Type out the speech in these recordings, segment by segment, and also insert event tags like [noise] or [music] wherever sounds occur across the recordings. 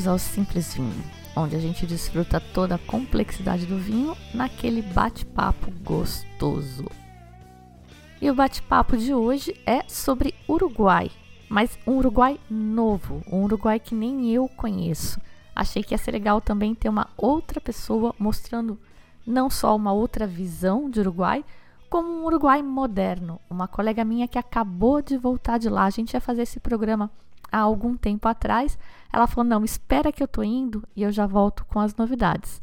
bem-vindos ao Simples Vinho, onde a gente desfruta toda a complexidade do vinho naquele bate-papo gostoso. E o bate-papo de hoje é sobre Uruguai, mas um Uruguai novo, um Uruguai que nem eu conheço. Achei que ia ser legal também ter uma outra pessoa mostrando não só uma outra visão de Uruguai, como um Uruguai moderno. Uma colega minha que acabou de voltar de lá, a gente ia fazer esse programa há algum tempo atrás, ela falou: Não, espera que eu tô indo e eu já volto com as novidades.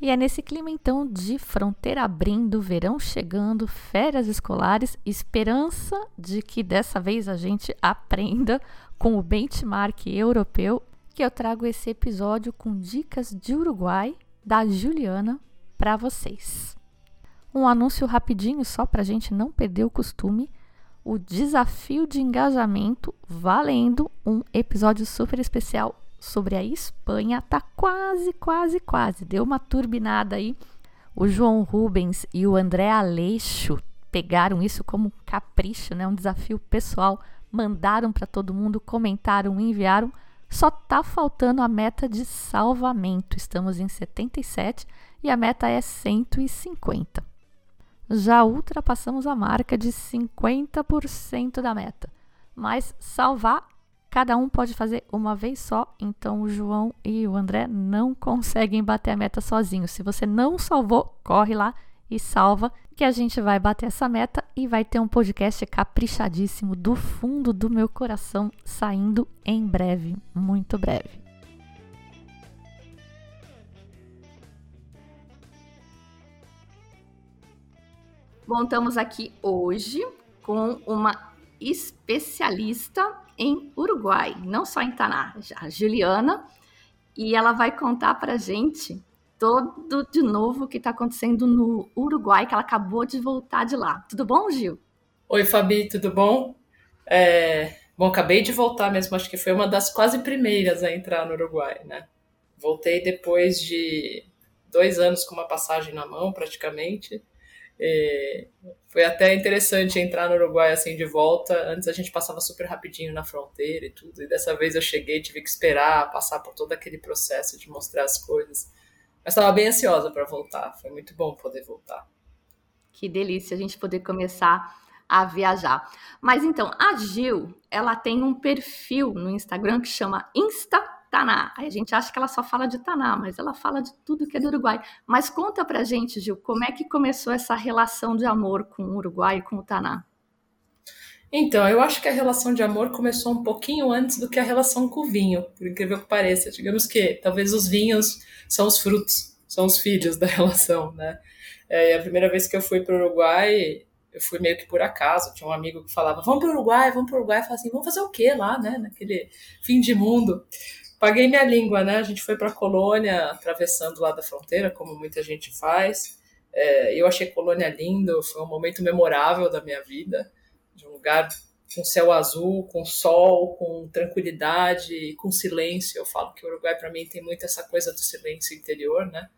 E é nesse clima então de fronteira abrindo, verão chegando, férias escolares, esperança de que dessa vez a gente aprenda com o benchmark europeu, que eu trago esse episódio com dicas de Uruguai da Juliana para vocês. Um anúncio rapidinho só para a gente não perder o costume o desafio de engajamento valendo um episódio super especial sobre a Espanha. Tá quase, quase, quase. Deu uma turbinada aí. O João Rubens e o André Aleixo pegaram isso como um capricho, né? Um desafio pessoal. Mandaram para todo mundo, comentaram, enviaram. Só tá faltando a meta de salvamento. Estamos em 77 e a meta é 150 já ultrapassamos a marca de 50% da meta. Mas salvar, cada um pode fazer uma vez só, então o João e o André não [laughs] conseguem bater a meta sozinhos. Se você não salvou, corre lá e salva, que a gente vai bater essa meta e vai ter um podcast caprichadíssimo do fundo do meu coração saindo em breve, muito breve. Bom, estamos aqui hoje com uma especialista em Uruguai, não só em Taná, a Juliana, e ela vai contar para gente todo de novo o que está acontecendo no Uruguai, que ela acabou de voltar de lá. Tudo bom, Gil? Oi, Fabi, tudo bom? É... Bom, acabei de voltar mesmo, acho que foi uma das quase primeiras a entrar no Uruguai, né? Voltei depois de dois anos com uma passagem na mão, praticamente. É, foi até interessante entrar no Uruguai assim de volta. Antes a gente passava super rapidinho na fronteira e tudo, e dessa vez eu cheguei, tive que esperar passar por todo aquele processo de mostrar as coisas. Mas estava bem ansiosa para voltar. Foi muito bom poder voltar. Que delícia a gente poder começar a viajar. Mas então, a Gil, ela tem um perfil no Instagram que chama Insta Taná. Aí a gente acha que ela só fala de Taná, mas ela fala de tudo que é do Uruguai. Mas conta pra gente, Gil, como é que começou essa relação de amor com o Uruguai e com o Taná? Então, eu acho que a relação de amor começou um pouquinho antes do que a relação com o vinho, por incrível que pareça. Digamos que talvez os vinhos são os frutos, são os filhos da [laughs] relação, né? É, a primeira vez que eu fui para o Uruguai, eu fui meio que por acaso. Tinha um amigo que falava: Vamos para o Uruguai, vamos para o Uruguai. Eu falava assim: Vamos fazer o quê lá, né? Naquele fim de mundo paguei minha língua, né? A gente foi para colônia, atravessando lá da fronteira, como muita gente faz. É, eu achei colônia lindo, foi um momento memorável da minha vida, de um lugar com céu azul, com sol, com tranquilidade, com silêncio. Eu falo que o Uruguai para mim tem muito essa coisa do silêncio interior, né?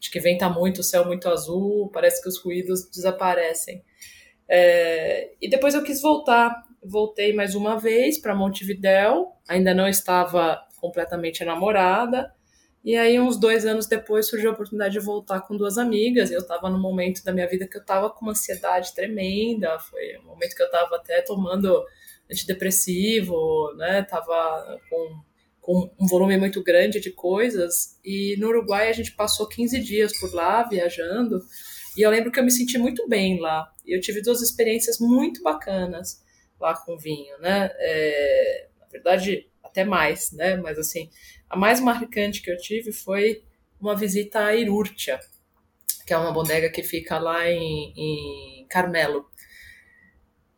Acho que venta muito, o céu muito azul, parece que os ruídos desaparecem. É, e depois eu quis voltar. Voltei mais uma vez para Montevidéu, ainda não estava completamente namorada. E aí, uns dois anos depois, surgiu a oportunidade de voltar com duas amigas. Eu estava no momento da minha vida que eu estava com uma ansiedade tremenda. Foi um momento que eu estava até tomando antidepressivo, né? Tava com, com um volume muito grande de coisas. E no Uruguai, a gente passou 15 dias por lá, viajando. E eu lembro que eu me senti muito bem lá. E eu tive duas experiências muito bacanas lá com vinho, né? É, na verdade, até mais, né? Mas assim, a mais marcante que eu tive foi uma visita a Irurtia, que é uma bodega que fica lá em, em Carmelo.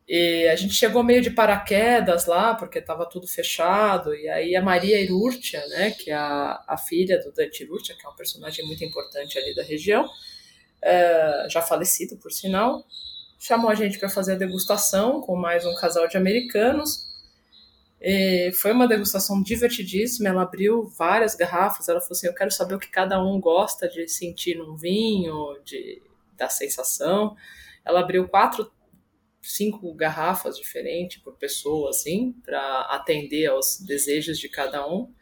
E a gente chegou meio de paraquedas lá, porque estava tudo fechado. E aí a Maria Irurtia, né, que é a, a filha do Dante Irurtia, que é um personagem muito importante ali da região, é, já falecido por sinal, chamou a gente para fazer a degustação com mais um casal de americanos. E foi uma degustação divertidíssima. Ela abriu várias garrafas. Ela falou assim: Eu quero saber o que cada um gosta de sentir num vinho, de, da sensação. Ela abriu quatro, cinco garrafas diferentes por pessoa, assim, para atender aos desejos de cada um.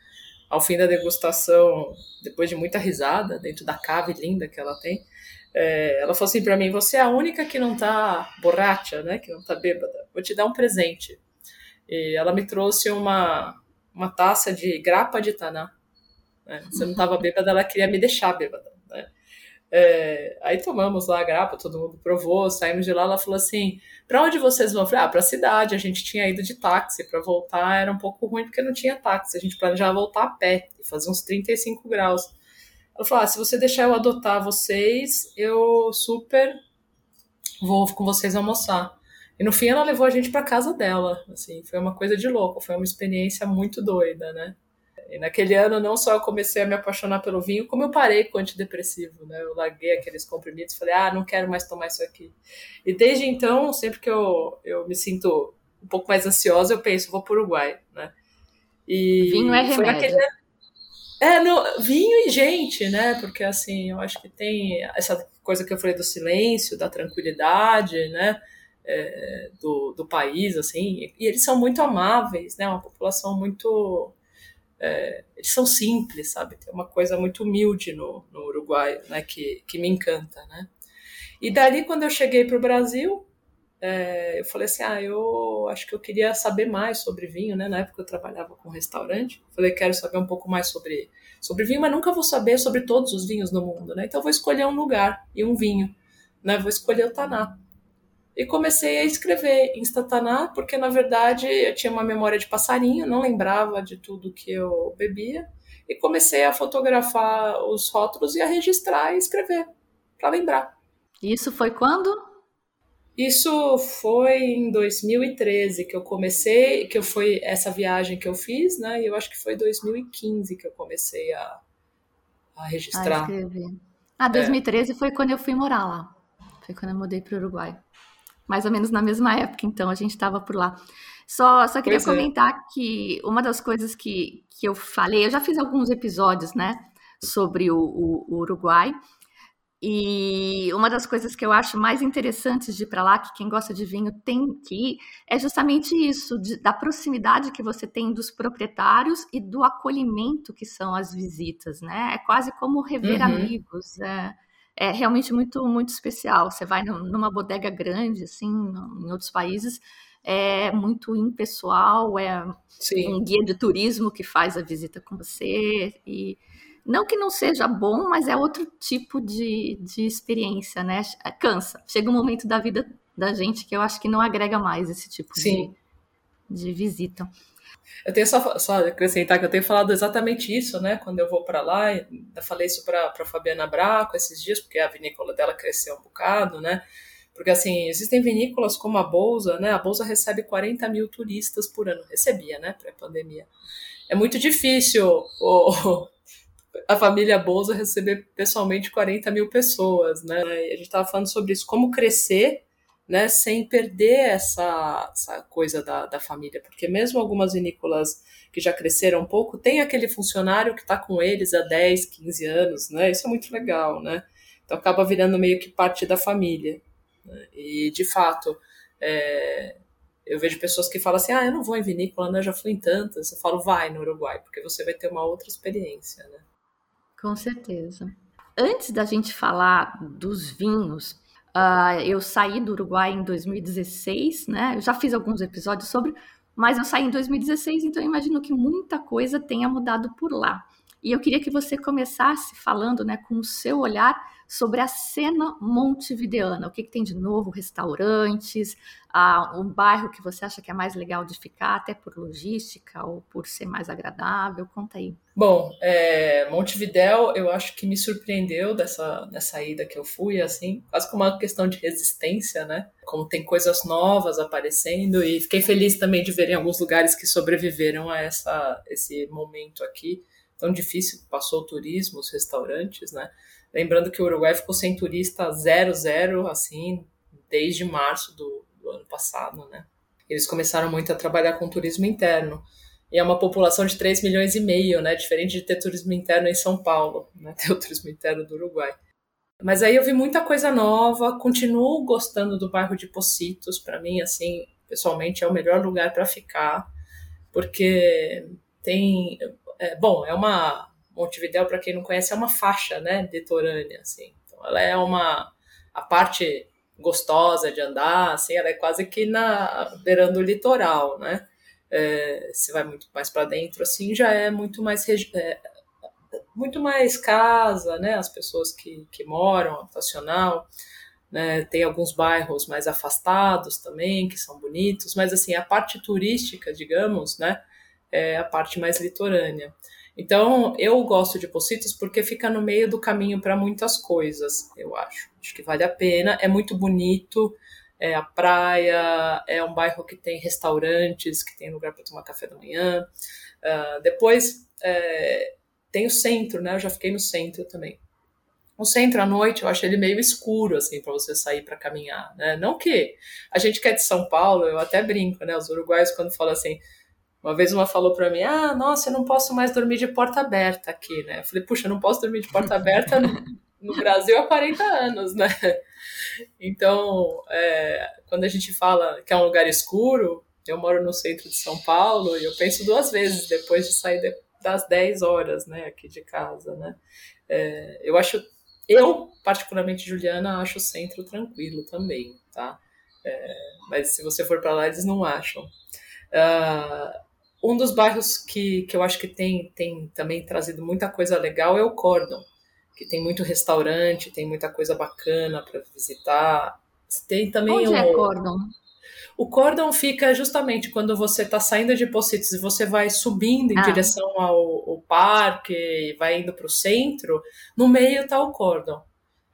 Ao fim da degustação, depois de muita risada, dentro da cave linda que ela tem, é, ela falou assim para mim: Você é a única que não tá borracha, né? Que não tá bêbada. Vou te dar um presente. E ela me trouxe uma, uma taça de grapa de taná. Né? Você não estava bêbada, ela queria me deixar bêbada. Né? É, aí tomamos lá a grapa, todo mundo provou, saímos de lá. Ela falou assim: para onde vocês vão? Eu falei: ah, para a cidade. A gente tinha ido de táxi. Para voltar era um pouco ruim porque não tinha táxi. A gente planejava voltar a pé e fazer uns 35 graus. Ela falou: ah, se você deixar eu adotar vocês, eu super vou com vocês almoçar. E no fim ela levou a gente para casa dela, assim, foi uma coisa de louco, foi uma experiência muito doida, né? E naquele ano não só eu comecei a me apaixonar pelo vinho, como eu parei com o antidepressivo, né? Eu larguei aqueles comprimidos, falei: "Ah, não quero mais tomar isso aqui". E desde então, sempre que eu, eu me sinto um pouco mais ansiosa, eu penso, vou para o Uruguai, né? E vinho é remédio. É, no, vinho e gente, né? Porque assim, eu acho que tem essa coisa que eu falei do silêncio, da tranquilidade, né? É, do, do país, assim, e eles são muito amáveis, né? Uma população muito. É, eles são simples, sabe? Tem uma coisa muito humilde no, no Uruguai, né? Que, que me encanta, né? E dali, quando eu cheguei para o Brasil, é, eu falei assim: ah, eu acho que eu queria saber mais sobre vinho, né? Na época eu trabalhava com restaurante. Falei, quero saber um pouco mais sobre, sobre vinho, mas nunca vou saber sobre todos os vinhos no mundo, né? Então vou escolher um lugar e um vinho, né? Vou escolher o Taná e comecei a escrever em Stataná, porque na verdade eu tinha uma memória de passarinho, não lembrava de tudo que eu bebia, e comecei a fotografar os rótulos e a registrar e escrever, para lembrar. Isso foi quando? Isso foi em 2013 que eu comecei, que eu foi essa viagem que eu fiz, né? E eu acho que foi 2015 que eu comecei a, a registrar. Ah, escrever. Ah, 2013 é. foi quando eu fui morar lá. Foi quando eu mudei para o Uruguai mais ou menos na mesma época, então a gente estava por lá. Só, só queria pois é. comentar é. que uma das coisas que, que eu falei, eu já fiz alguns episódios, né, sobre o, o, o Uruguai, e uma das coisas que eu acho mais interessantes de ir para lá, que quem gosta de vinho tem que ir, é justamente isso, de, da proximidade que você tem dos proprietários e do acolhimento que são as visitas, né? É quase como rever uhum. amigos. É, é realmente muito, muito especial. Você vai numa bodega grande, assim, em outros países, é muito impessoal, é Sim. um guia de turismo que faz a visita com você. E não que não seja bom, mas é outro tipo de, de experiência, né? Cansa. Chega um momento da vida da gente que eu acho que não agrega mais esse tipo de, de visita. Eu tenho só, só acrescentar que eu tenho falado exatamente isso, né? Quando eu vou para lá, eu falei isso para Fabiana Braco esses dias, porque a vinícola dela cresceu um bocado, né? Porque, assim, existem vinícolas como a Bolsa, né? A Bolsa recebe 40 mil turistas por ano. Recebia, né? Pré-pandemia. É muito difícil o, a família Bolsa receber pessoalmente 40 mil pessoas, né? E a gente estava falando sobre isso, como crescer né, sem perder essa, essa coisa da, da família, porque mesmo algumas vinícolas que já cresceram um pouco, tem aquele funcionário que está com eles há 10, 15 anos, né, isso é muito legal, né, então acaba virando meio que parte da família, né? e de fato, é, eu vejo pessoas que falam assim, ah, eu não vou em vinícola, né, eu já fui em tantas, eu falo, vai no Uruguai, porque você vai ter uma outra experiência, né. Com certeza. Antes da gente falar dos vinhos, Uh, eu saí do Uruguai em 2016, né? Eu já fiz alguns episódios sobre, mas eu saí em 2016, então eu imagino que muita coisa tenha mudado por lá. E eu queria que você começasse falando, né, com o seu olhar sobre a cena montevideana. O que, que tem de novo? Restaurantes, ah, um bairro que você acha que é mais legal de ficar, até por logística ou por ser mais agradável? Conta aí. Bom, é, Montevidéu eu acho que me surpreendeu dessa, dessa ida que eu fui, assim, quase como uma questão de resistência, né? Como tem coisas novas aparecendo e fiquei feliz também de ver em alguns lugares que sobreviveram a essa, esse momento aqui tão difícil passou o turismo, os restaurantes, né? Lembrando que o Uruguai ficou sem turista zero, zero, assim, desde março do, do ano passado, né? Eles começaram muito a trabalhar com turismo interno. E é uma população de 3 milhões e meio, né? Diferente de ter turismo interno em São Paulo, né? [laughs] Ter o turismo interno do Uruguai. Mas aí eu vi muita coisa nova, continuo gostando do bairro de Pocitos, para mim, assim, pessoalmente é o melhor lugar para ficar, porque tem, é, bom, é uma Montevidéu, para quem não conhece, é uma faixa, né, litorânea, assim. Então, ela é uma a parte gostosa de andar, assim, ela é quase que na beirando o litoral, né? É, se vai muito mais para dentro, assim, já é muito mais é, muito mais casa, né? As pessoas que, que moram, habitacional, né? Tem alguns bairros mais afastados também que são bonitos, mas assim a parte turística, digamos, né? É a parte mais litorânea. Então, eu gosto de Pocitos porque fica no meio do caminho para muitas coisas, eu acho. Acho que vale a pena, é muito bonito, é a praia, é um bairro que tem restaurantes, que tem lugar para tomar café da manhã. Uh, depois, é, tem o centro, né? Eu já fiquei no centro também. O centro à noite eu acho ele meio escuro assim para você sair para caminhar, né? Não que a gente que é de São Paulo, eu até brinco, né? Os uruguaios quando falam assim, uma vez uma falou para mim: Ah, nossa, eu não posso mais dormir de porta aberta aqui, né? Eu falei: Puxa, eu não posso dormir de porta aberta no, no Brasil há 40 anos, né? Então, é, quando a gente fala que é um lugar escuro, eu moro no centro de São Paulo e eu penso duas vezes depois de sair de, das 10 horas, né, aqui de casa, né? É, eu acho, eu, particularmente, Juliana, acho o centro tranquilo também, tá? É, mas se você for para lá, eles não acham. Uh, um dos bairros que, que eu acho que tem, tem também trazido muita coisa legal é o Cordon, que tem muito restaurante, tem muita coisa bacana para visitar. Tem também Onde o, é Cordon? O Cordon fica justamente quando você está saindo de Pocitos e você vai subindo em ah. direção ao, ao parque, vai indo para o centro, no meio está o Cordon.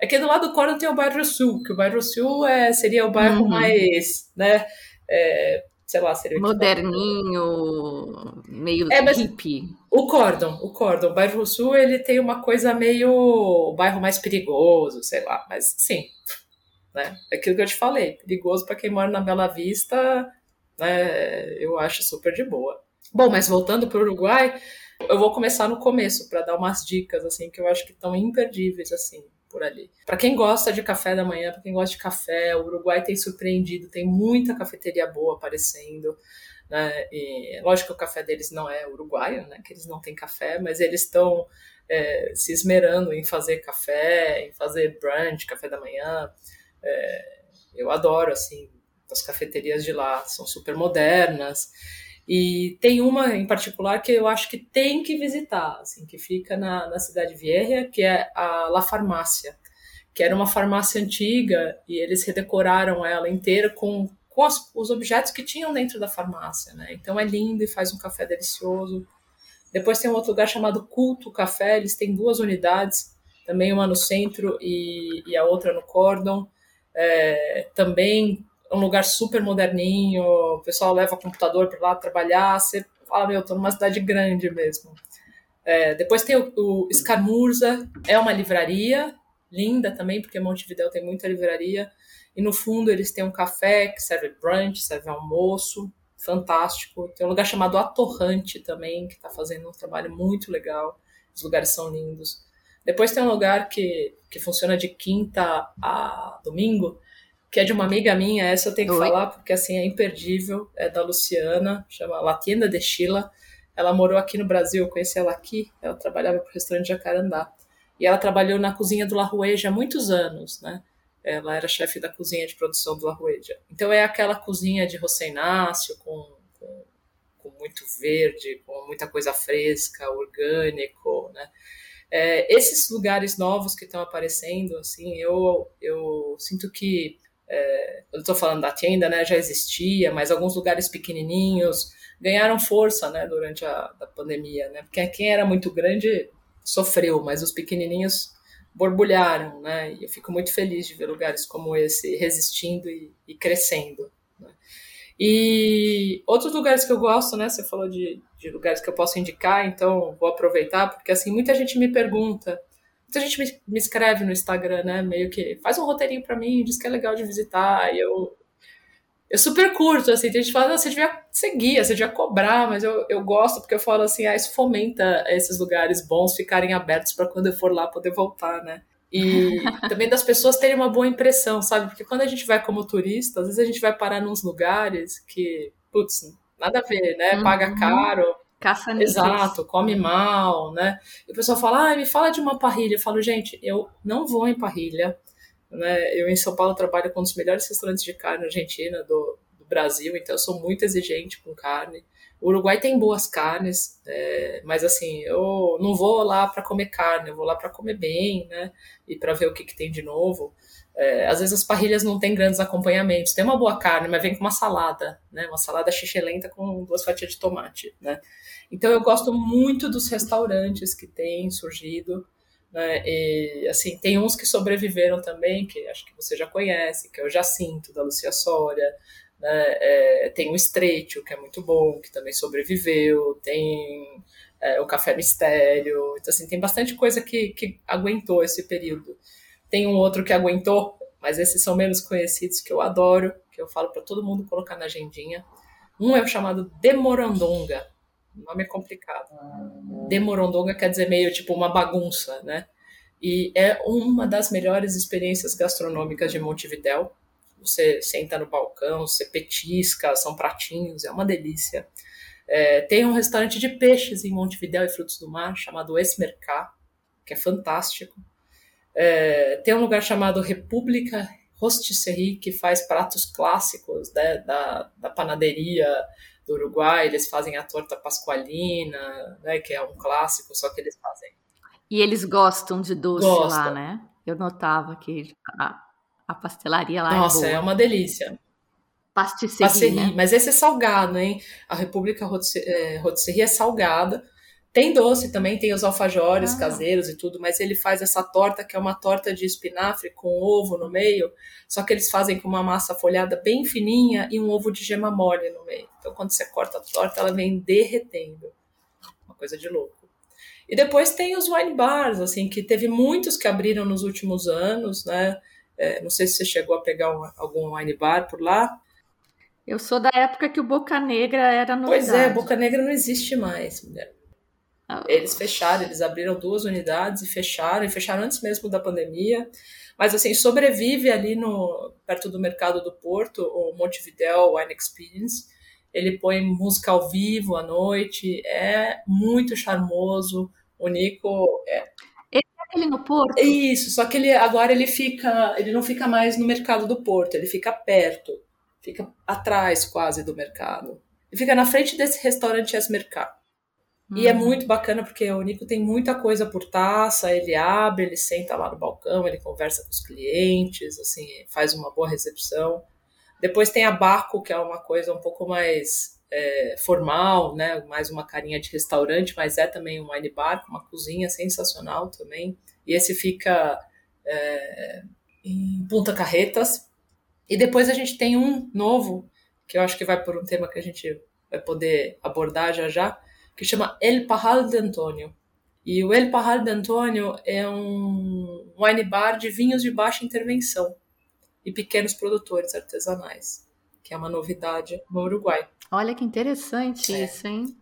É que do lado do Cordon tem o bairro Sul, que o bairro Sul é, seria o bairro uhum. mais, né, é, sei lá, seria moderninho, meio é, mas hippie. O Cordon, o Cordon, o bairro Sul, ele tem uma coisa meio o bairro mais perigoso, sei lá, mas sim, né? É aquilo que eu te falei, perigoso para quem mora na Bela Vista, né? Eu acho super de boa. Bom, mas voltando para o Uruguai, eu vou começar no começo para dar umas dicas assim que eu acho que estão imperdíveis assim por ali. Para quem gosta de café da manhã, para quem gosta de café, o Uruguai tem surpreendido, tem muita cafeteria boa aparecendo. Né? E, lógico que o café deles não é uruguaio, né? que eles não têm café, mas eles estão é, se esmerando em fazer café, em fazer brunch, café da manhã. É, eu adoro, assim, as cafeterias de lá, são super modernas. E tem uma em particular que eu acho que tem que visitar, assim, que fica na, na cidade vieja, que é a La Farmácia, que era uma farmácia antiga e eles redecoraram ela inteira com, com as, os objetos que tinham dentro da farmácia, né? Então é lindo e faz um café delicioso. Depois tem um outro lugar chamado Culto Café, eles têm duas unidades, também uma no centro e, e a outra no Cordon. É, também um lugar super moderninho, o pessoal leva computador para lá trabalhar, você fala, meu, tô numa cidade grande mesmo. É, depois tem o, o Escamurza, é uma livraria, linda também, porque Montevideo tem muita livraria, e no fundo eles têm um café que serve brunch, serve almoço, fantástico. Tem um lugar chamado Atorrante também, que está fazendo um trabalho muito legal, os lugares são lindos. Depois tem um lugar que, que funciona de quinta a domingo, que é de uma amiga minha, essa eu tenho que Oi. falar, porque assim é imperdível, é da Luciana, chama Latina de Chila. Ela morou aqui no Brasil, eu conheci ela aqui, ela trabalhava para o restaurante Jacarandá. E ela trabalhou na cozinha do La Rueja há muitos anos, né? Ela era chefe da cozinha de produção do La Rueja. Então é aquela cozinha de José Inácio, com, com, com muito verde, com muita coisa fresca, orgânico, né? É, esses lugares novos que estão aparecendo, assim, eu, eu sinto que é, eu estou falando da tenda, né, já existia, mas alguns lugares pequenininhos ganharam força, né, durante a, a pandemia, né, porque quem era muito grande sofreu, mas os pequenininhos borbulharam, né, e eu fico muito feliz de ver lugares como esse resistindo e, e crescendo. Né. E outros lugares que eu gosto, né, você falou de, de lugares que eu posso indicar, então vou aproveitar, porque assim, muita gente me pergunta, muita gente me, me escreve no Instagram, né? Meio que faz um roteirinho para mim, diz que é legal de visitar. E eu, eu super curto, assim. Tem gente que fala, você devia seguir, você devia cobrar, mas eu, eu gosto porque eu falo assim, ah, isso fomenta esses lugares bons ficarem abertos para quando eu for lá poder voltar, né? E [laughs] também das pessoas terem uma boa impressão, sabe? Porque quando a gente vai como turista, às vezes a gente vai parar nos lugares que, putz, nada a ver, né? Paga uhum. caro Caça Exato, come mal, né? E o pessoal fala, ah, me fala de uma parrilha. Eu falo, gente, eu não vou em parrilha. Né? Eu em São Paulo trabalho com um dos melhores restaurantes de carne argentina do, do Brasil, então eu sou muito exigente com carne. O Uruguai tem boas carnes, é, mas assim, eu não vou lá para comer carne, eu vou lá para comer bem, né? E para ver o que, que tem de novo. É, às vezes as parrilhas não têm grandes acompanhamentos. Tem uma boa carne, mas vem com uma salada, né? Uma salada xixelenta com duas fatias de tomate, né? Então eu gosto muito dos restaurantes que têm surgido, né? E, assim, tem uns que sobreviveram também, que acho que você já conhece, que é o Jacinto, da Lucia Soria, né? É, tem o Estreito, que é muito bom, que também sobreviveu, tem é, o Café Mistério, então assim, tem bastante coisa que, que aguentou esse período. Tem um outro que aguentou, mas esses são menos conhecidos, que eu adoro, que eu falo para todo mundo colocar na agendinha. Um é o chamado Demorandonga. O nome é complicado. Demorandonga quer dizer meio tipo uma bagunça, né? E é uma das melhores experiências gastronômicas de Montevidéu. Você senta no balcão, você petisca, são pratinhos, é uma delícia. É, tem um restaurante de peixes em Montevidéu e frutos do mar chamado Esmercá, que é fantástico. É, tem um lugar chamado República Rostisserie, que faz pratos clássicos né, da, da panaderia do Uruguai. Eles fazem a torta pascualina, né, que é um clássico, só que eles fazem. E eles gostam de doce lá, né? Eu notava que a, a pastelaria lá é Nossa, é, é uma delícia. Pastisserie, Passerie, né? Mas esse é salgado, hein? A República Rotisserie é salgada. Tem doce também, tem os alfajores ah. caseiros e tudo, mas ele faz essa torta que é uma torta de espinafre com ovo no meio, só que eles fazem com uma massa folhada bem fininha e um ovo de gema mole no meio. Então quando você corta a torta, ela vem derretendo. Uma coisa de louco. E depois tem os wine bars, assim, que teve muitos que abriram nos últimos anos, né? É, não sei se você chegou a pegar um, algum wine bar por lá. Eu sou da época que o Boca Negra era novidade. Pois é, Boca Negra não existe mais, mulher. Eles fecharam, eles abriram duas unidades e fecharam, e fecharam antes mesmo da pandemia. Mas assim, sobrevive ali no perto do mercado do Porto, o Montevideo Wine Experience. Ele põe música ao vivo à noite, é muito charmoso. O Nico é ele é no Porto? Isso, só que ele agora ele fica, ele não fica mais no mercado do Porto, ele fica perto, fica atrás quase do mercado. Ele fica na frente desse restaurante E é uhum. muito bacana porque o Nico tem muita coisa por taça, ele abre, ele senta lá no balcão, ele conversa com os clientes, assim, faz uma boa recepção. Depois tem a Baco, que é uma coisa um pouco mais é, formal, né? Mais uma carinha de restaurante, mas é também um wine bar, uma cozinha sensacional também. E esse fica é, em Punta Carretas. E depois a gente tem um novo, que eu acho que vai por um tema que a gente vai poder abordar já já, que chama El Parral de Antônio. E o El Parral de Antônio é um wine bar de vinhos de baixa intervenção e pequenos produtores artesanais, que é uma novidade no Uruguai. Olha que interessante é. isso, hein?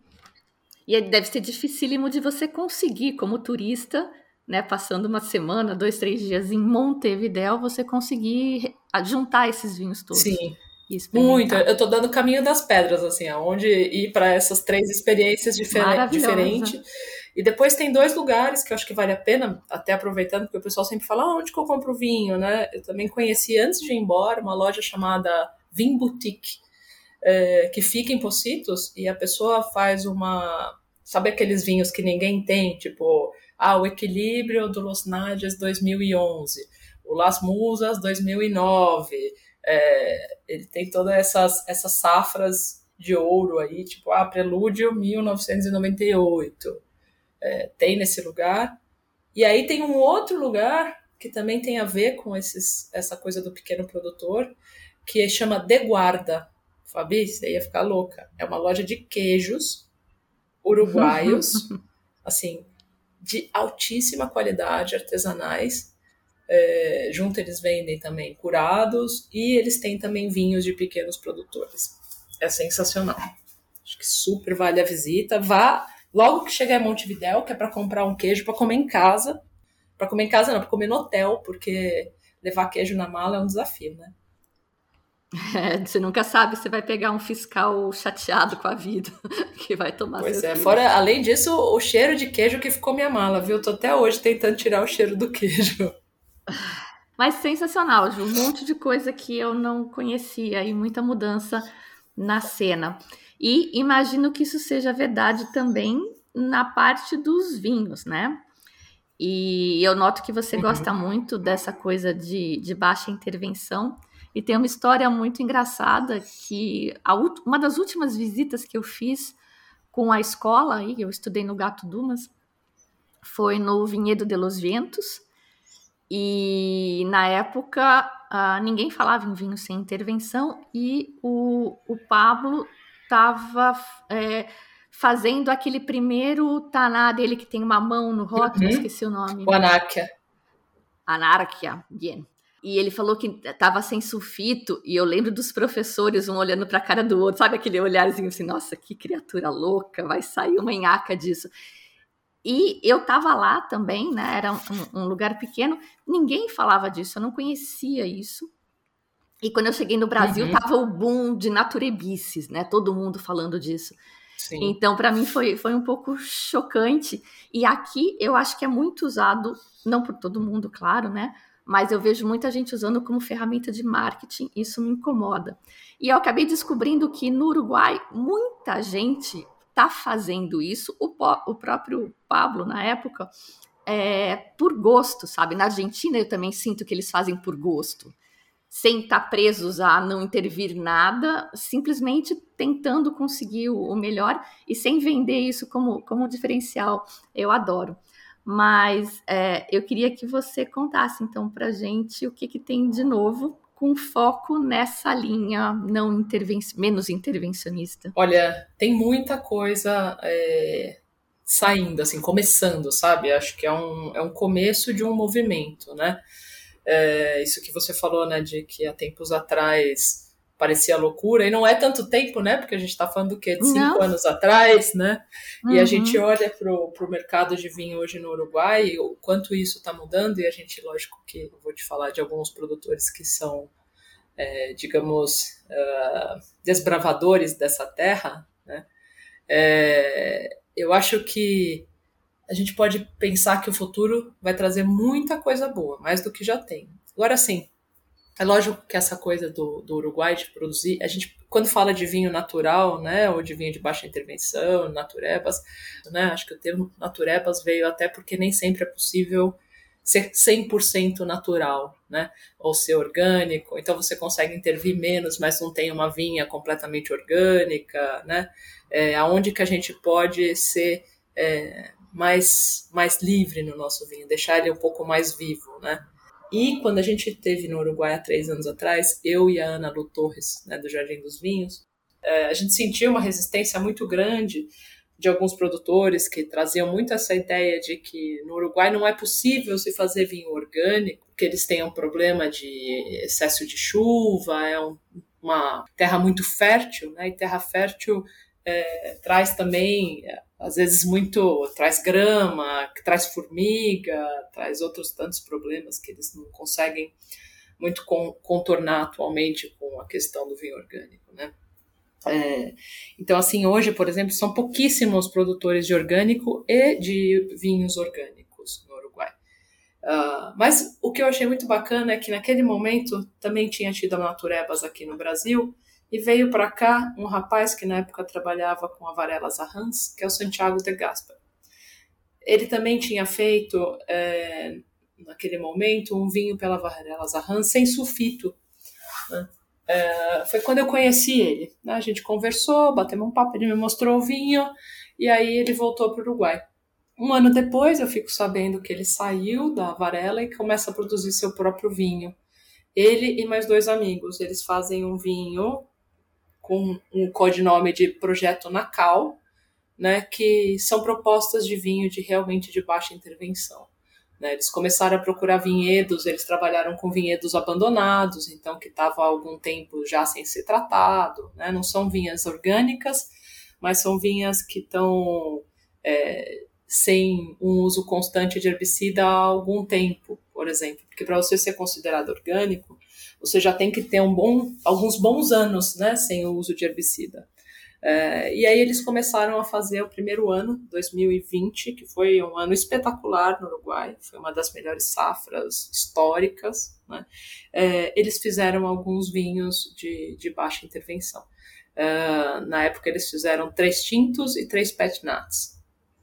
E é, deve ser dificílimo de você conseguir, como turista, né, passando uma semana, dois, três dias em Montevidéu, você conseguir juntar esses vinhos todos. Sim, muito, eu tô dando caminho das pedras, assim, aonde ir para essas três experiências difer diferentes. E depois tem dois lugares que eu acho que vale a pena, até aproveitando, porque o pessoal sempre fala, ah, onde que eu compro vinho, né? Eu também conheci, antes de ir embora, uma loja chamada Vin Boutique, é, que fica em Pocitos, e a pessoa faz uma, sabe aqueles vinhos que ninguém tem, tipo, ah, o Equilíbrio do Los Nadias 2011, o Las Musas 2009, é, ele tem todas essas, essas safras de ouro aí, tipo, ah, Prelúdio 1998, é, tem nesse lugar. E aí tem um outro lugar que também tem a ver com esses, essa coisa do pequeno produtor, que chama De Guarda. Fabi, você ia ficar louca. É uma loja de queijos uruguaios, [laughs] assim, de altíssima qualidade, artesanais. É, junto eles vendem também curados e eles têm também vinhos de pequenos produtores. É sensacional. Acho que super vale a visita. Vá logo que chegar em Montevidéu, que é para comprar um queijo para comer em casa. Para comer em casa não, para comer no hotel, porque levar queijo na mala é um desafio, né? É, [laughs] você nunca sabe se vai pegar um fiscal chateado com a vida [laughs] que vai tomar Pois é, fora, além disso, o cheiro de queijo que ficou minha mala, viu? Tô até hoje tentando tirar o cheiro do queijo. Mas sensacional, Ju. Um monte de coisa que eu não conhecia e muita mudança na cena. E imagino que isso seja verdade também na parte dos vinhos, né? E eu noto que você uhum. gosta muito dessa coisa de, de baixa intervenção. E tem uma história muito engraçada que a, uma das últimas visitas que eu fiz com a escola, aí, eu estudei no Gato Dumas, foi no Vinhedo de los Ventos. E na época uh, ninguém falava em vinho sem intervenção e o, o Pablo estava é, fazendo aquele primeiro taná dele que tem uma mão no rótulo, uhum. esqueci o nome. O Anárquia. Anárquia, bien. E ele falou que estava sem sulfito, e eu lembro dos professores um olhando para a cara do outro, sabe aquele olharzinho assim, nossa, que criatura louca, vai sair uma enhaca disso. E eu estava lá também, né? Era um, um, lugar pequeno, ninguém falava disso, eu não conhecia isso. E quando eu cheguei no Brasil, uhum. tava o boom de naturebices, né? Todo mundo falando disso. Sim. Então, para mim, foi, foi um pouco chocante. E aqui eu acho que é muito usado, não por todo mundo, claro, né? mas eu vejo muita gente usando como ferramenta de marketing, isso me incomoda. E eu acabei descobrindo que no Uruguai muita gente está fazendo isso, o, o, próprio Pablo, na época, é, por gosto, sabe? Na Argentina eu também sinto que eles fazem por gosto, sem estar tá presos a não intervir nada, simplesmente tentando conseguir o, o melhor e sem vender isso como, como diferencial. Eu adoro. Mas é, eu queria que você contasse então para gente o que, que tem de novo com foco nessa linha não interven menos intervencionista. Olha, tem muita coisa é, saindo, assim, começando, sabe? Acho que é um, é um começo de um movimento, né? É, isso que você falou, né, de que há tempos atrás parecia loucura, e não é tanto tempo, né? Porque a gente está falando do quê? De cinco não. anos atrás, né? Uhum. E a uhum. gente olha para o mercado de vinho hoje no Uruguai, o quanto isso está mudando, e a gente, lógico que eu vou te falar de alguns produtores que são, é, digamos, uh, desbravadores dessa terra, né? É, eu acho que a gente pode pensar que o futuro vai trazer muita coisa boa, mais do que já tem. Agora sim, é lógico que essa coisa do, do Uruguai de produzir, a gente quando fala de vinho natural, né, ou de vinho de baixa intervenção, naturebas, né, acho que o termo naturebas veio até porque nem sempre é possível ser 100% natural, né, ou ser orgânico, então você consegue intervir menos, mas não tem uma vinha completamente orgânica, né, é, aonde que a gente pode ser é, mais, mais livre no nosso vinho, deixar ele um pouco mais vivo, né, e quando a gente teve no Uruguai há três anos atrás, eu e a Ana Lu Torres, né, do Jardim dos Vinhos, é, a gente sentiu uma resistência muito grande de alguns produtores que traziam muito essa ideia de que no Uruguai não é possível se fazer vinho orgânico, que eles têm um problema de excesso de chuva, é um, uma terra muito fértil, né? E terra fértil é, traz também às vezes muito traz grama, traz formiga, traz outros tantos problemas que eles não conseguem muito contornar atualmente com a questão do vinho orgânico, né? É, então, assim, hoje, por exemplo, são pouquíssimos produtores de orgânico e de vinhos orgânicos no Uruguai. Uh, mas o que eu achei muito bacana é que naquele momento também tinha tido a Naturebas aqui no Brasil E veio para cá um rapaz que na época trabalhava com a Varela Zarrans, que é o Santiago de Gaspar. Ele também tinha feito, é, naquele momento, um vinho pela Varela Zarrans sem sulfito. Né? É, foi quando eu conheci ele. Né? A gente conversou, batemos um papo, ele me mostrou o vinho e aí ele voltou para o Uruguai. Um ano depois, eu fico sabendo que ele saiu da Varela e começa a produzir seu próprio vinho. Ele e mais dois amigos, eles fazem um vinho com um codinome de Projeto Nacal, né, que são propostas de vinho de realmente de baixa intervenção. Né? Eles começaram a procurar vinhedos, eles trabalharam com vinhedos abandonados, então que estavam há algum tempo já sem ser tratado. Né? Não são vinhas orgânicas, mas são vinhas que estão é, sem um uso constante de herbicida há algum tempo, por exemplo. Porque para você ser considerado orgânico, você já tem que ter um bom, alguns bons anos né, sem o uso de herbicida. É, e aí eles começaram a fazer o primeiro ano, 2020, que foi um ano espetacular no Uruguai, foi uma das melhores safras históricas. Né? É, eles fizeram alguns vinhos de, de baixa intervenção. É, na época eles fizeram três tintos e três pet nuts.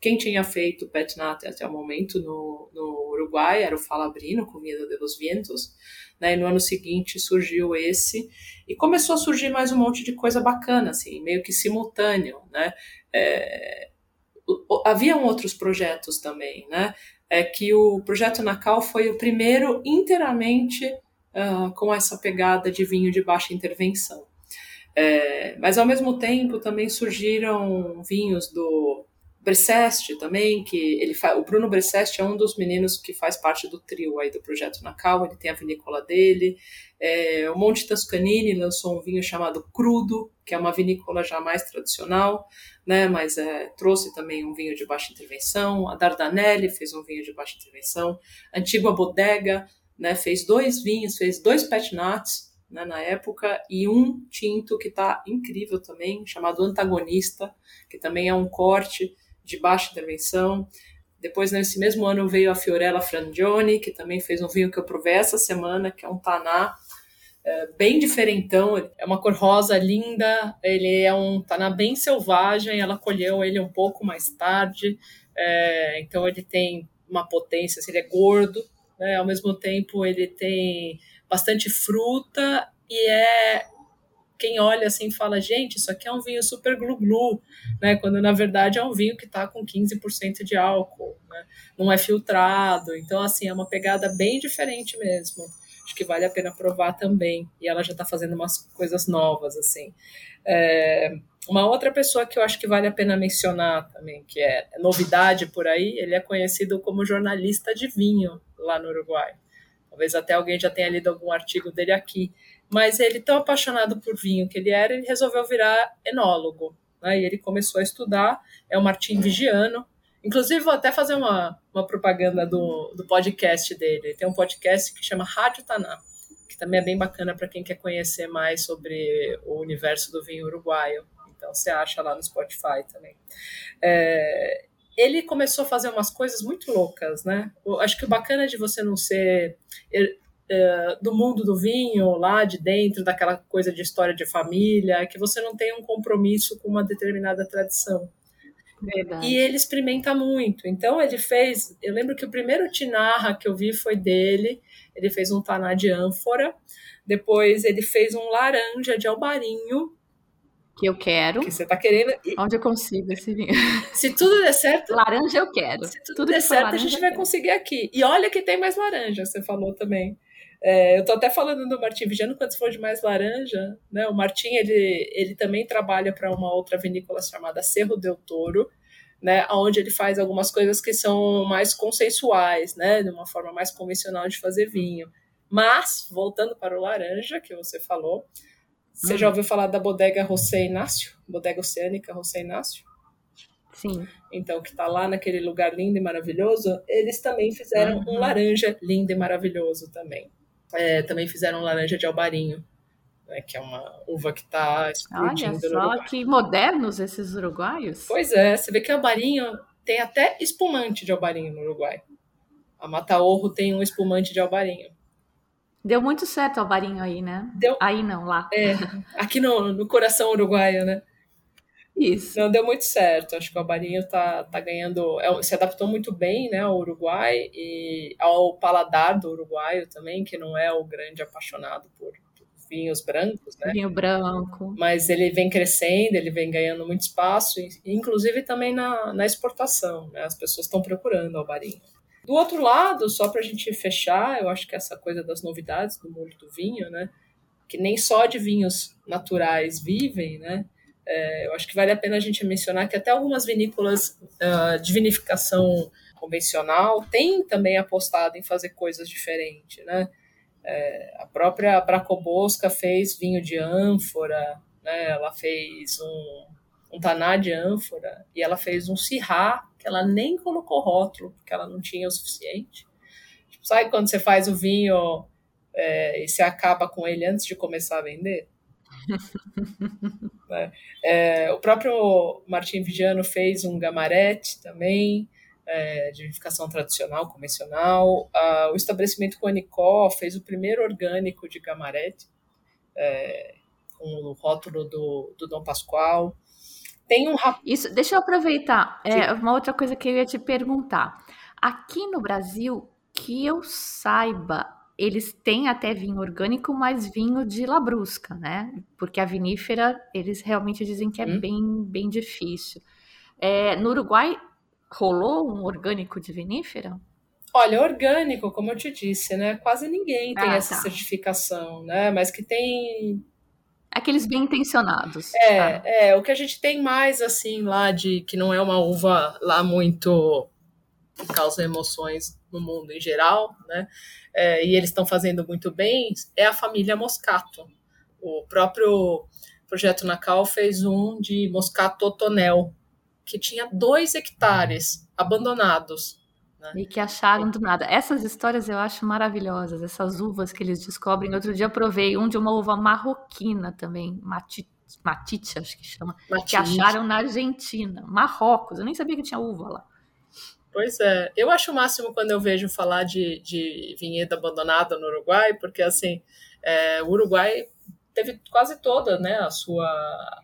Quem tinha feito pet nut até o momento no, no Uruguai era o Falabrino, com Miedo de los Vientos, né? E no ano seguinte surgiu esse e começou a surgir mais um monte de coisa bacana, assim, meio que simultâneo, né? É, haviam outros projetos também, né? É que o projeto Nacal foi o primeiro inteiramente uh, com essa pegada de vinho de baixa intervenção. É, mas ao mesmo tempo também surgiram vinhos do Breceste também, que ele o Bruno Breceste é um dos meninos que faz parte do trio aí do projeto Nacal, ele tem a vinícola dele. É, o Monte Tascanini lançou um vinho chamado Crudo, que é uma vinícola já mais tradicional, né, mas é, trouxe também um vinho de baixa intervenção. A Dardanelli fez um vinho de baixa intervenção. A Antigua Bodega né, fez dois vinhos, fez dois pet nuts, né, na época, e um tinto que está incrível também, chamado Antagonista, que também é um corte de baixa intervenção. Depois, nesse mesmo ano, veio a Fiorella Frangioni, que também fez um vinho que eu provei essa semana, que é um Taná é, bem diferentão. É uma cor rosa linda, ele é um Taná bem selvagem, ela colheu ele um pouco mais tarde, é, então ele tem uma potência, assim, ele é gordo, né, ao mesmo tempo ele tem bastante fruta e é quem olha assim fala, gente, isso aqui é um vinho super glu-glu, né? Quando na verdade é um vinho que está com 15% de álcool, né? Não é filtrado. Então, assim, é uma pegada bem diferente mesmo. Acho que vale a pena provar também. E ela já está fazendo umas coisas novas, assim. É, uma outra pessoa que eu acho que vale a pena mencionar também, que é novidade por aí, ele é conhecido como jornalista de vinho lá no Uruguai. Talvez até alguém já tenha lido algum artigo dele aqui mas ele, tão apaixonado por vinho que ele era, ele resolveu virar enólogo. Né? E ele começou a estudar, é o Martim Vigiano. Inclusive, vou até fazer uma, uma propaganda do, do podcast dele. Ele tem um podcast que chama Rádio Taná, que também é bem bacana para quem quer conhecer mais sobre o universo do vinho uruguaio. Então, você acha lá no Spotify também. É, ele começou a fazer umas coisas muito loucas, né? Eu acho que o bacana de você não ser do mundo do vinho, lá de dentro, daquela coisa de história de família, que você não tem um compromisso com uma determinada tradição. Verdade. E ele experimenta muito. Então ele fez. Eu lembro que o primeiro Tinarra que eu vi foi dele. Ele fez um Taná de ânfora. Depois ele fez um laranja de albarinho. Que eu quero. Que você tá querendo. Onde eu consigo esse vinho? [laughs] Se tudo der certo. Laranja eu quero. Se tudo, tudo der certo, a gente vai conseguir aqui. E olha que tem mais laranja, você falou também. É, eu estou até falando do Martim Vigiano quando se for de mais laranja, né? O Martim ele, ele também trabalha para uma outra vinícola chamada Cerro del Toro, né? Onde ele faz algumas coisas que são mais consensuais, né? De uma forma mais convencional de fazer vinho. Mas voltando para o laranja que você falou, você já uhum. ouviu falar da bodega José Inácio, bodega oceânica José Inácio? Sim. Então, que está lá naquele lugar lindo e maravilhoso, eles também fizeram uhum. um laranja lindo e maravilhoso também. É, também fizeram laranja de albarinho, né, que é uma uva que está explodindo Olha só, que modernos esses uruguaios. Pois é, você vê que albarinho tem até espumante de albarinho no Uruguai. A Mataorro tem um espumante de albarinho. Deu muito certo o Alvarinho aí, né? Deu. Aí não, lá. É, [laughs] aqui no, no coração uruguaio, né? Isso. Não deu muito certo. Acho que o Alvarinho tá, tá ganhando. É, se adaptou muito bem né, ao Uruguai e ao paladar do uruguaio também, que não é o grande apaixonado por vinhos brancos, né? Vinho branco. Mas ele vem crescendo, ele vem ganhando muito espaço, inclusive também na, na exportação, né? As pessoas estão procurando alvarinho. Do outro lado, só para a gente fechar, eu acho que essa coisa das novidades do mundo do vinho, né? Que nem só de vinhos naturais vivem, né? É, eu acho que vale a pena a gente mencionar que até algumas vinícolas uh, de vinificação convencional têm também apostado em fazer coisas diferentes, né? É, a própria Bracobosca fez vinho de ânfora, né? ela fez um, um taná de ânfora e ela fez um cirrá que ela nem colocou rótulo, porque ela não tinha o suficiente. Tipo, sabe quando você faz o vinho é, e você acaba com ele antes de começar a vender? É, é, o próprio Martin Vigiano fez um gamarete também, é, de vinificação tradicional, convencional. Uh, o estabelecimento Conicó fez o primeiro orgânico de Gamarete, é, com o rótulo do, do Dom Pascoal. Tem um Isso, deixa eu aproveitar. É, uma outra coisa que eu ia te perguntar. Aqui no Brasil, que eu saiba, eles têm até vinho orgânico, mas vinho de labrusca, né? Porque a vinífera, eles realmente dizem que é hum. bem, bem difícil. É, no Uruguai, rolou um orgânico de vinífera? Olha, orgânico, como eu te disse, né? Quase ninguém tem ah, essa tá. certificação, né? Mas que tem. Aqueles bem intencionados. É, tá? é, o que a gente tem mais, assim, lá de que não é uma uva lá muito que causa emoções no mundo em geral, né? É, e eles estão fazendo muito bem, é a família Moscato. O próprio projeto Nacal fez um de Moscato Tonel, que tinha dois hectares abandonados. Né? E que acharam do nada. Essas histórias eu acho maravilhosas, essas uvas que eles descobrem. Outro dia eu provei um de uma uva marroquina também, matite, matite acho que chama, matite. que acharam na Argentina, Marrocos. Eu nem sabia que tinha uva lá. Pois é, eu acho o máximo quando eu vejo falar de, de vinhedo abandonado no Uruguai, porque assim, é, o Uruguai teve quase toda né, a sua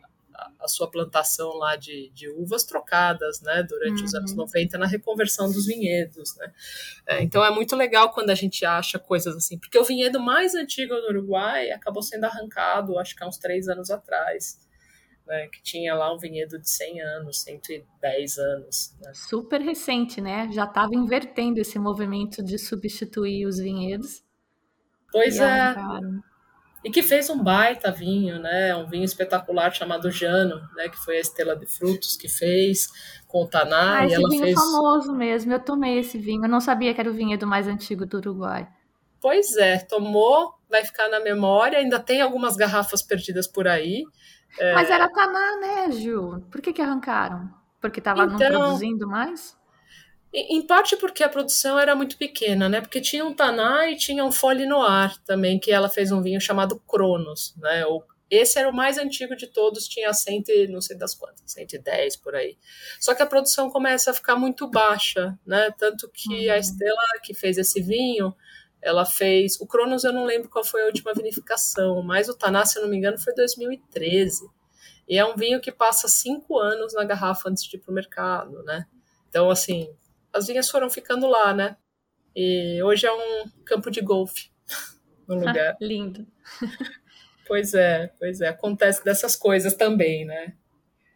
a sua plantação lá de, de uvas trocadas, né, durante uhum. os anos 90 uhum. na reconversão dos vinhedos, né. É, então é muito legal quando a gente acha coisas assim, porque o vinhedo mais antigo no Uruguai acabou sendo arrancado, acho que há uns três anos atrás. Né, que tinha lá um vinhedo de 100 anos, 110 anos. Né? Super recente, né? Já estava invertendo esse movimento de substituir os vinhedos. Pois é. Arrancaram e que fez um baita vinho, né? Um vinho espetacular chamado Jano, né? Que foi a Estela de Frutos que fez com o Taná. Ah, esse vinho fez... famoso mesmo. Eu tomei esse vinho. Eu não sabia que era o vinhedo mais antigo do Uruguai. Pois é, tomou, vai ficar na memória. Ainda tem algumas garrafas perdidas por aí. É... Mas era Taná, né, Gil? Por que, que arrancaram? Porque estava então... não produzindo mais? Em parte porque a produção era muito pequena, né? Porque tinha um Taná e tinha um Folie Noir também, que ela fez um vinho chamado Cronos, né? Esse era o mais antigo de todos, tinha cento, não sei das quantas, 110 por aí. Só que a produção começa a ficar muito baixa, né? Tanto que uhum. a Estela que fez esse vinho, ela fez. O Cronos eu não lembro qual foi a última vinificação, mas o Taná, se eu não me engano, foi 2013. E é um vinho que passa cinco anos na garrafa antes de ir para o mercado, né? Então, assim, as vinhas foram ficando lá, né? E hoje é um campo de golfe [laughs] no lugar. Lindo. pois é, pois é. Acontece dessas coisas também, né?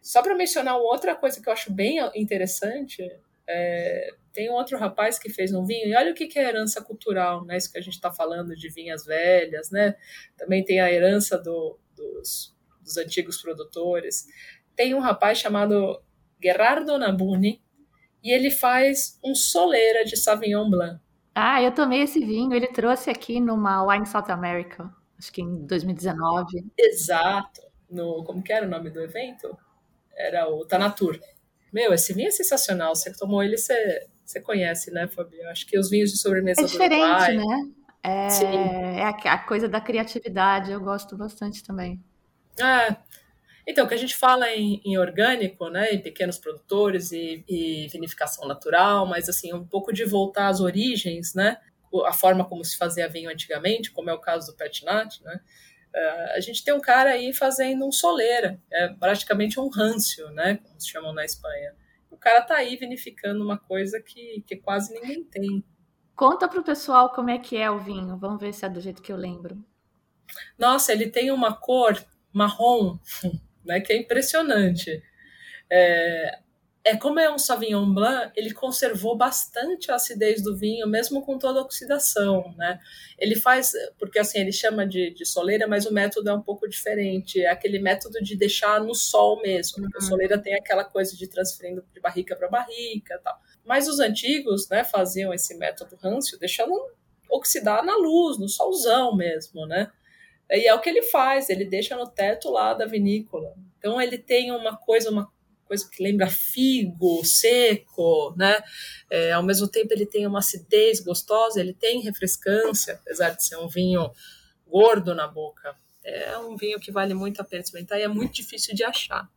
Só para mencionar outra coisa que eu acho bem interessante, é, tem um outro rapaz que fez um vinho, e olha o que, que é herança cultural, né? Isso que a gente está falando de vinhas velhas, né? Também tem a herança do, dos, dos antigos produtores. Tem um rapaz chamado Gerardo Nabuni, e ele faz um soleira de Sauvignon Blanc. Ah, eu tomei esse vinho, ele trouxe aqui numa Wine South America, acho que em 2019. Exato. No, como que era o nome do evento? Era o Tanatur. Meu, esse vinho é sensacional. Você tomou ele, você, você conhece, né, Fabio? Acho que os vinhos de sobremesa é diferente, Uruguai, né? É, é a, a, coisa da criatividade, eu gosto bastante também. É, então, o que a gente fala em, em orgânico, né, em pequenos produtores e, e, vinificação natural, mas assim, um pouco de voltar às origens, né? a forma como se fazia vinho antigamente, como é o caso do Petnat, né? Uh, a gente tem um cara aí fazendo um soleira, é praticamente um râncio, né? Como se chamam na Espanha. O cara tá aí vinificando uma coisa que, que quase ninguém tem. Conta pro pessoal como é que é o vinho. Vamos ver se é do jeito que eu lembro. Nossa, ele tem uma cor marrom, [laughs] né? Que é impressionante. É, é como é um Sauvignon Blanc, ele conservou bastante a acidez do vinho, mesmo com toda a oxidação, né? Ele faz, porque assim, ele chama de, de soleira, mas o método é um pouco diferente, é aquele método de deixar no sol mesmo, porque uhum. a soleira tem aquela coisa de transferindo de barrica para barrica tal. Mas os antigos, né, faziam esse método rancio, deixando oxidar na luz, no solzão mesmo, né? E é o que ele faz, ele deixa no teto lá da vinícola. Então ele tem uma coisa, uma coisa que lembra figo, seco, né? É, ao mesmo tempo ele tem uma acidez gostosa, ele tem refrescância, apesar de ser um vinho gordo na boca. É um vinho que vale muito a pena experimentar e é muito difícil de achar.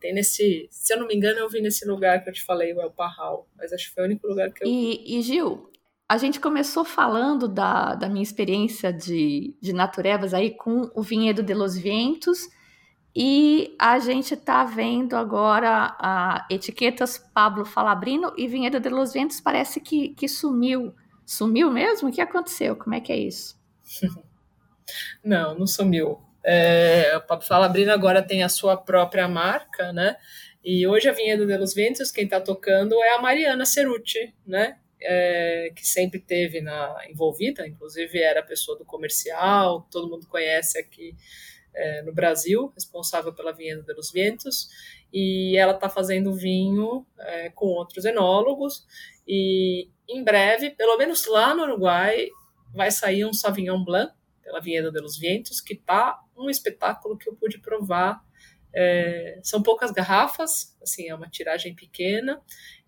Tem nesse, se eu não me engano, eu vi nesse lugar que eu te falei, o El Parral, mas acho que foi o único lugar que eu. E, e Gil, a gente começou falando da, da minha experiência de, de naturebas aí com o vinhedo de Los Vientos e a gente está vendo agora a etiquetas Pablo Falabrino e Vinhedo de Los Ventos parece que, que sumiu. Sumiu mesmo? O que aconteceu? Como é que é isso? [laughs] não, não sumiu. É, Pablo Falabrino agora tem a sua própria marca, né? E hoje a Vinhedo de Los Ventos, quem está tocando é a Mariana Ceruti, né? É, que sempre teve na envolvida, inclusive era pessoa do comercial, todo mundo conhece aqui é, no Brasil, responsável pela Vinha dos Vientos, e ela está fazendo vinho é, com outros enólogos, e em breve, pelo menos lá no Uruguai, vai sair um Sauvignon Blanc, pela Vinha dos Vientos, que está um espetáculo que eu pude provar. É, são poucas garrafas, assim, é uma tiragem pequena,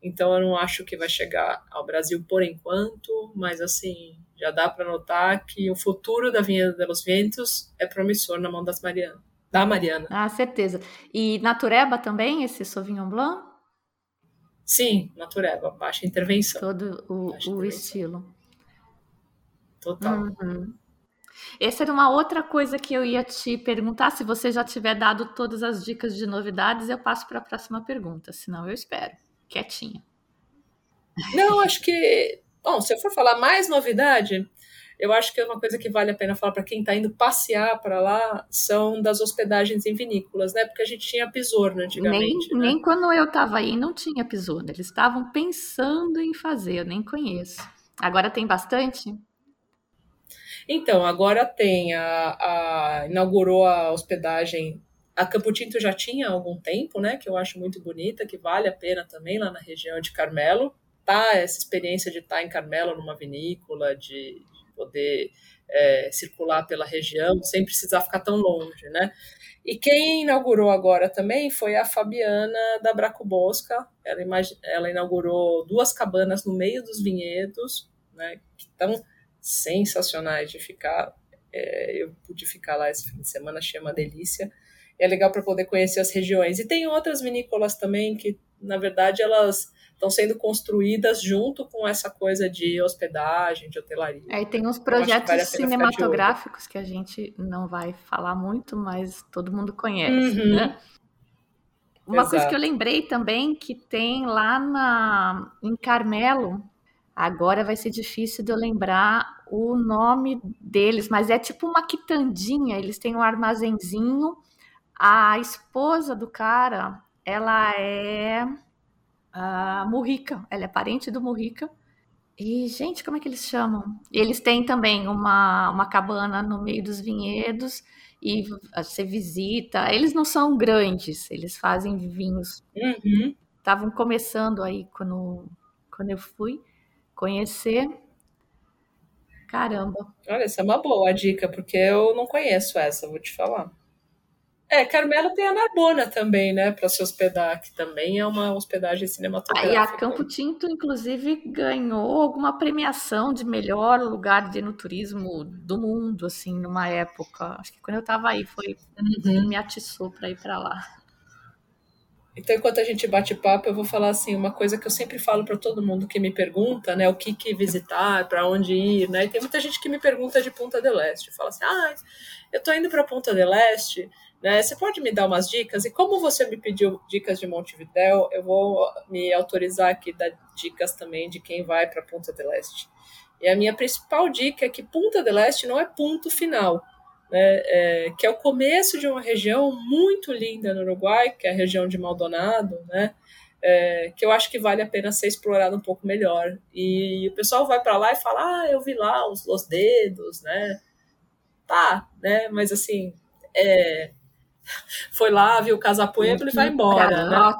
então eu não acho que vai chegar ao Brasil por enquanto, mas assim, já dá para notar que o futuro da Vinha dos Ventos é promissor na mão das Mariana, da Mariana. Ah, certeza. E Natureba também, esse Sauvignon Blanc? Sim, Natureba, baixa intervenção. Todo o, o intervenção. estilo. Total. Uhum. Essa era uma outra coisa que eu ia te perguntar. Se você já tiver dado todas as dicas de novidades, eu passo para a próxima pergunta. Senão, eu espero. Quietinha. Não, acho que Bom, se eu for falar mais novidade, eu acho que é uma coisa que vale a pena falar para quem está indo passear para lá são das hospedagens em vinícolas, né? Porque a gente tinha pisorno antigamente. Nem, né? nem quando eu estava aí não tinha pisorno. Eles estavam pensando em fazer, eu nem conheço. Agora tem bastante? Então, agora tem a, a inaugurou a hospedagem. A Campo Tinto já tinha há algum tempo, né? Que eu acho muito bonita, que vale a pena também lá na região de Carmelo tá essa experiência de estar tá em Carmelo, numa vinícola, de, de poder é, circular pela região, sem precisar ficar tão longe, né? E quem inaugurou agora também foi a Fabiana da Braco Bosca. Ela, ela inaugurou duas cabanas no meio dos vinhedos, né? Que estão sensacionais de ficar. É, eu pude ficar lá esse fim de semana, achei uma delícia. É legal para poder conhecer as regiões. E tem outras vinícolas também que, na verdade, elas estão sendo construídas junto com essa coisa de hospedagem, de hotelaria. Aí tem uns projetos vale cinematográficos que a gente não vai falar muito, mas todo mundo conhece, uhum. né? Uma Exato. coisa que eu lembrei também que tem lá na, em Carmelo, agora vai ser difícil de eu lembrar o nome deles, mas é tipo uma quitandinha, eles têm um armazenzinho. A esposa do cara, ela é a Murrica. Ela é parente do Murrica. E, gente, como é que eles chamam? Eles têm também uma, uma cabana no meio dos vinhedos e você visita. Eles não são grandes, eles fazem vinhos. Estavam uhum. começando aí quando, quando eu fui conhecer. Caramba. Olha, essa é uma boa dica, porque eu não conheço essa, vou te falar. É, Carmelo tem a Narbona também, né, para se hospedar, que também é uma hospedagem cinematográfica. Aí a Campo Tinto, inclusive, ganhou alguma premiação de melhor lugar de enoturismo do mundo, assim, numa época. Acho que quando eu estava aí foi uhum. me atiçou para ir para lá. Então, enquanto a gente bate papo, eu vou falar assim uma coisa que eu sempre falo para todo mundo que me pergunta, né, o que, que visitar, para onde ir, né? E tem muita gente que me pergunta de Punta del Este, fala assim: "Ah, eu tô indo para Punta del Este, né? Você pode me dar umas dicas? E como você me pediu dicas de Montevidéu, eu vou me autorizar aqui dar dicas também de quem vai para Punta del Este. E a minha principal dica é que Punta del Este não é ponto final, né? É, que é o começo de uma região muito linda no Uruguai, que é a região de Maldonado, né? É, que eu acho que vale a pena ser explorado um pouco melhor. E o pessoal vai para lá e fala: Ah, eu vi lá os, os dedos, né? Tá, né? Mas assim, é, [laughs] foi lá, viu o Casa Pueblo e vai embora. Né?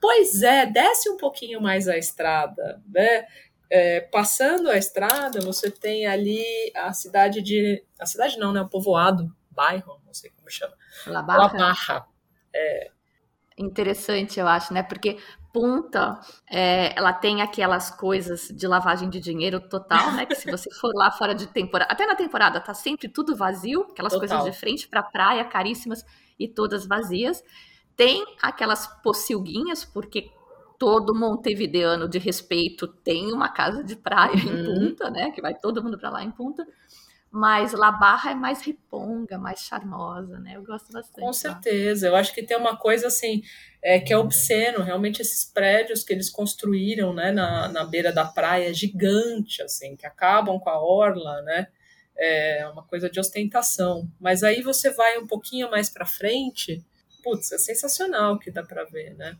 Pois é, desce um pouquinho mais a estrada, né? É, passando a estrada, você tem ali a cidade de. A cidade não, né? O povoado, bairro, não sei como chama. La Barra. La Barra. É. Interessante, eu acho, né? Porque Punta, é, ela tem aquelas coisas de lavagem de dinheiro total, né? Que se você for lá fora de temporada, até na temporada tá sempre tudo vazio, aquelas total. coisas de frente para praia, caríssimas e todas vazias. Tem aquelas pocilguinhas, porque todo montevideano de respeito tem uma casa de praia uhum. em Punta, né? Que vai todo mundo para lá em Punta. Mas La Barra é mais riponga, mais charmosa, né? Eu gosto bastante. Com certeza. Eu acho que tem uma coisa assim é, que é obsceno, realmente esses prédios que eles construíram, né, na, na beira da praia, gigante, assim, que acabam com a orla, né? É uma coisa de ostentação. Mas aí você vai um pouquinho mais para frente, putz, é sensacional que dá para ver, né?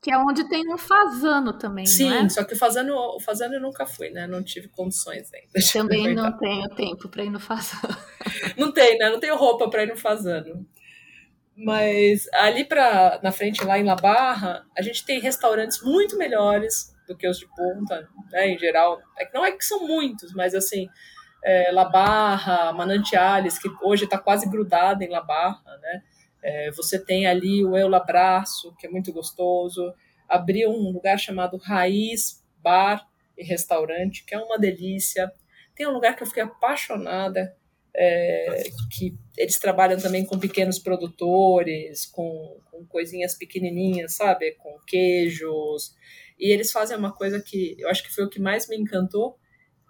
Que é onde tem um fazano também, Sim, não é? só que o fazano, o fazano eu nunca fui, né? Não tive condições ainda. Também não tenho tempo para ir no fazano. Não tem, né? Não tenho roupa para ir no fazano. Mas ali pra, na frente, lá em La Barra, a gente tem restaurantes muito melhores do que os de ponta, né? Em geral. É não é que são muitos, mas assim, é, La Barra, Manantiales, que hoje está quase grudada em La Barra, né? É, você tem ali o Eu Labraço, que é muito gostoso. Abriu um lugar chamado Raiz Bar e Restaurante, que é uma delícia. Tem um lugar que eu fiquei apaixonada, é, que eles trabalham também com pequenos produtores, com, com coisinhas pequenininhas, sabe? Com queijos. E eles fazem uma coisa que eu acho que foi o que mais me encantou,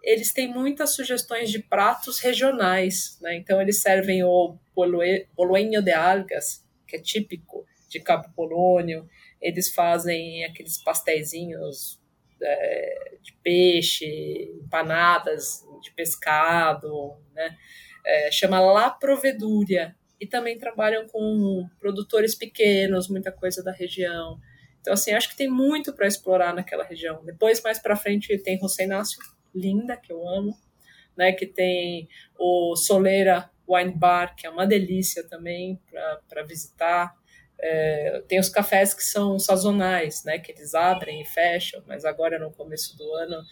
eles têm muitas sugestões de pratos regionais, né? Então eles servem o boloenho de algas, que é típico de Cabo Polônio. Eles fazem aqueles pastéisinhos é, de peixe, empanadas de pescado, né? É, chama La Provedúria. E também trabalham com produtores pequenos, muita coisa da região. Então, assim, acho que tem muito para explorar naquela região. Depois, mais para frente, tem José Inácio, linda, que eu amo, né, que tem o Soleira Wine Bar, que é uma delícia também para visitar. É, tem os cafés que são sazonais, né, que eles abrem e fecham, mas agora no começo do ano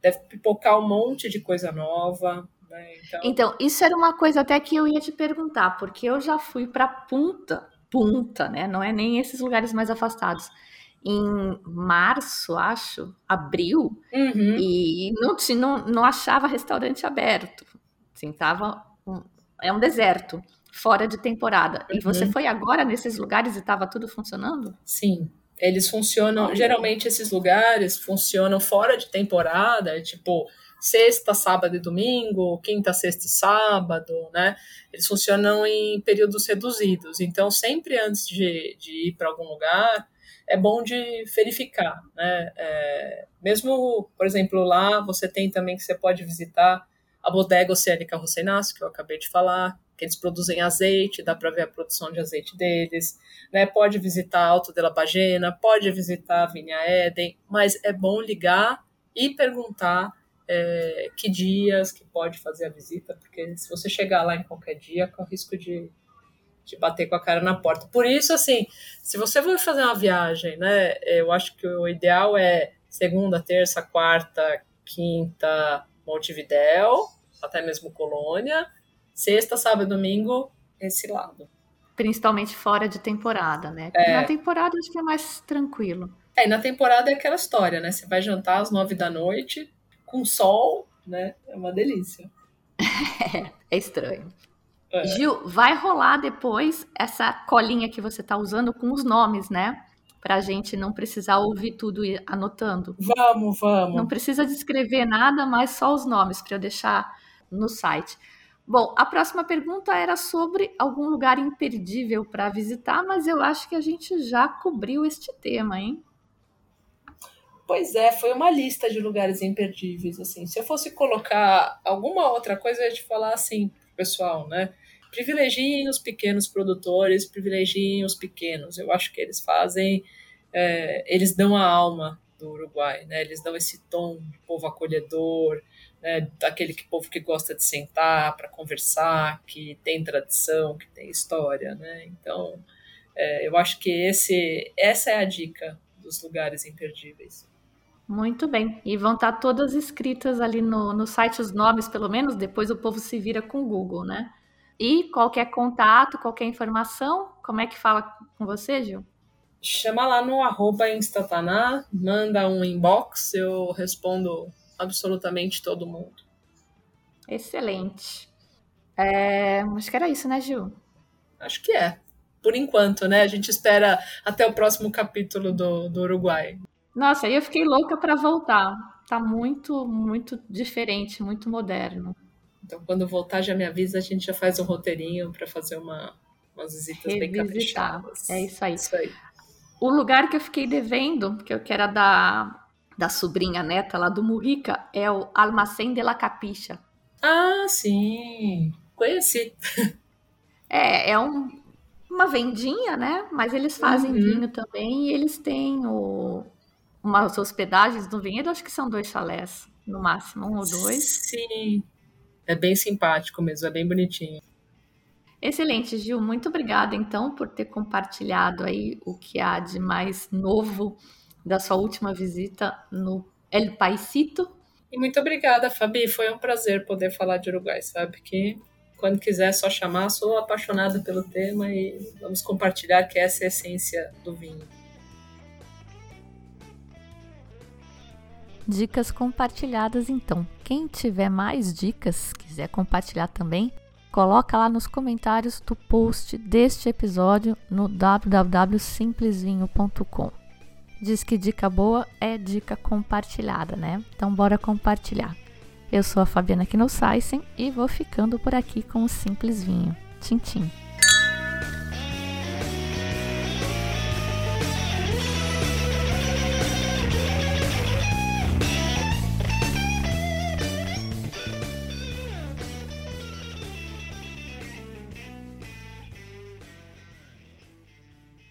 deve pipocar um monte de coisa nova. Né, então... então, isso era uma coisa até que eu ia te perguntar, porque eu já fui para Punta, Punta, né, não é nem esses lugares mais afastados em março, acho, abril, uhum. e não, não, não achava restaurante aberto. Assim, tava um, é um deserto, fora de temporada. Uhum. E você foi agora nesses lugares e estava tudo funcionando? Sim, eles funcionam. Geralmente esses lugares funcionam fora de temporada, tipo sexta, sábado e domingo, quinta, sexta e sábado, né? Eles funcionam em períodos reduzidos. Então, sempre antes de, de ir para algum lugar, é bom de verificar, né? É, mesmo, por exemplo, lá você tem também que você pode visitar a bodega oceânica Rosenas, que eu acabei de falar, que eles produzem azeite, dá para ver a produção de azeite deles, né? Pode visitar Alto de la Bagena, pode visitar a Vinha Eden, mas é bom ligar e perguntar é, que dias que pode fazer a visita, porque se você chegar lá em qualquer dia, com risco de de bater com a cara na porta. Por isso, assim, se você for fazer uma viagem, né, eu acho que o ideal é segunda, terça, quarta, quinta, Montevidéu, até mesmo Colônia, sexta, sábado, domingo, esse lado. Principalmente fora de temporada, né? É. Na temporada acho que é mais tranquilo. É, na temporada é aquela história, né? Você vai jantar às nove da noite, com sol, né? É uma delícia. [laughs] é estranho. É. Gil, vai rolar depois essa colinha que você está usando com os nomes, né? Para a gente não precisar ouvir tudo e anotando. Vamos, vamos. Não precisa descrever nada, mas só os nomes para eu deixar no site. Bom, a próxima pergunta era sobre algum lugar imperdível para visitar, mas eu acho que a gente já cobriu este tema, hein? Pois é, foi uma lista de lugares imperdíveis, assim. Se eu fosse colocar alguma outra coisa, eu ia te falar assim, pessoal, né? Privilegiem os pequenos produtores, privilegiem os pequenos. Eu acho que eles fazem, é, eles dão a alma do Uruguai, né? Eles dão esse tom de povo acolhedor, né? Daquele que, povo que gosta de sentar para conversar, que tem tradição, que tem história, né? Então, é, eu acho que esse, essa é a dica dos lugares imperdíveis. Muito bem. E vão estar todas escritas ali no, no site, os nomes, pelo menos, depois o povo se vira com o Google, né? E qualquer contato, qualquer informação, como é que fala com você, Gil? Chama lá no arroba Instataná, manda um inbox, eu respondo absolutamente todo mundo. Excelente. É, acho que era isso, né, Gil? Acho que é. Por enquanto, né? A gente espera até o próximo capítulo do, do Uruguai. Nossa, aí eu fiquei louca para voltar. Tá muito, muito diferente, muito moderno. Então, quando voltar, já me avisa, a gente já faz um roteirinho para fazer uma, umas visitas Revisitar. bem caprichadas. É isso aí. isso aí. O lugar que eu fiquei devendo, que eu quero da, da sobrinha neta lá do Murrica, é o Almacém de la Capicha. Ah, sim. Conheci. [laughs] É, é um, uma vendinha, né? Mas eles fazem uhum. vinho também e eles têm o, umas hospedagens no vinhedo, acho que são dois chalés, no máximo, um ou dois. Sim, é bem simpático mesmo, é bem bonitinho. Excelente, Gil. Muito obrigada, então, por ter compartilhado aí o que há de mais novo da sua última visita no El Paisito. E muito obrigada, Fabi. Foi um prazer poder falar de Uruguai, sabe? Que quando quiser é só chamar, sou apaixonada pelo tema e vamos compartilhar que essa é a essência do vinho. Dicas compartilhadas então. Quem tiver mais dicas, quiser compartilhar também, coloca lá nos comentários do post deste episódio no www.simplesvinho.com. Diz que dica boa é dica compartilhada, né? Então bora compartilhar. Eu sou a Fabiana Knossaisen e vou ficando por aqui com o Simples Vinho. Tchim, tchim.